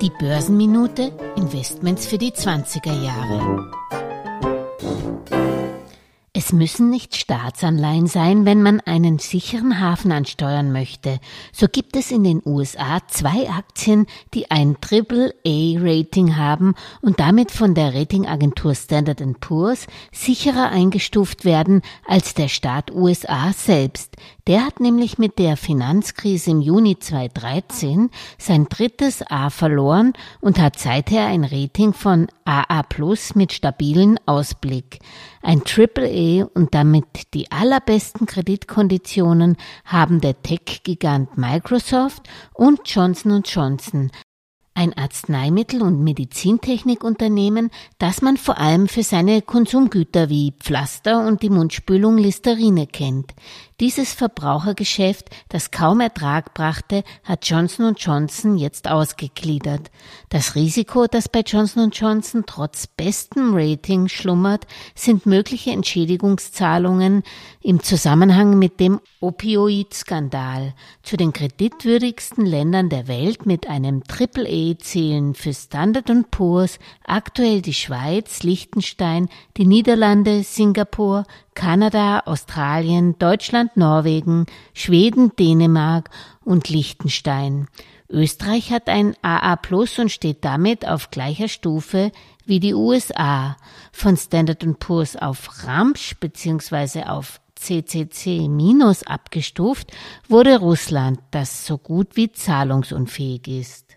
Die Börsenminute Investments für die 20er Jahre. Es müssen nicht Staatsanleihen sein, wenn man einen sicheren Hafen ansteuern möchte. So gibt es in den USA zwei Aktien, die ein AAA-Rating haben und damit von der Ratingagentur Standard Poor's sicherer eingestuft werden als der Staat USA selbst. Der hat nämlich mit der Finanzkrise im Juni 2013 sein drittes A verloren und hat seither ein Rating von AA Plus mit stabilen Ausblick. Ein AAA und damit die allerbesten Kreditkonditionen haben der Tech-Gigant Microsoft und Johnson Johnson, ein Arzneimittel- und Medizintechnikunternehmen, das man vor allem für seine Konsumgüter wie Pflaster und die Mundspülung Listerine kennt. Dieses Verbrauchergeschäft, das kaum Ertrag brachte, hat Johnson Johnson jetzt ausgegliedert. Das Risiko, das bei Johnson Johnson trotz bestem Rating schlummert, sind mögliche Entschädigungszahlungen im Zusammenhang mit dem Opioid-Skandal. Zu den kreditwürdigsten Ländern der Welt mit einem Triple-E zählen für Standard Poor's aktuell die Schweiz, Liechtenstein, die Niederlande, Singapur, Kanada, Australien, Deutschland, Norwegen, Schweden, Dänemark und Liechtenstein. Österreich hat ein AA Plus und steht damit auf gleicher Stufe wie die USA. Von Standard Poor's auf Ramsch bzw. auf CCC abgestuft wurde Russland, das so gut wie zahlungsunfähig ist.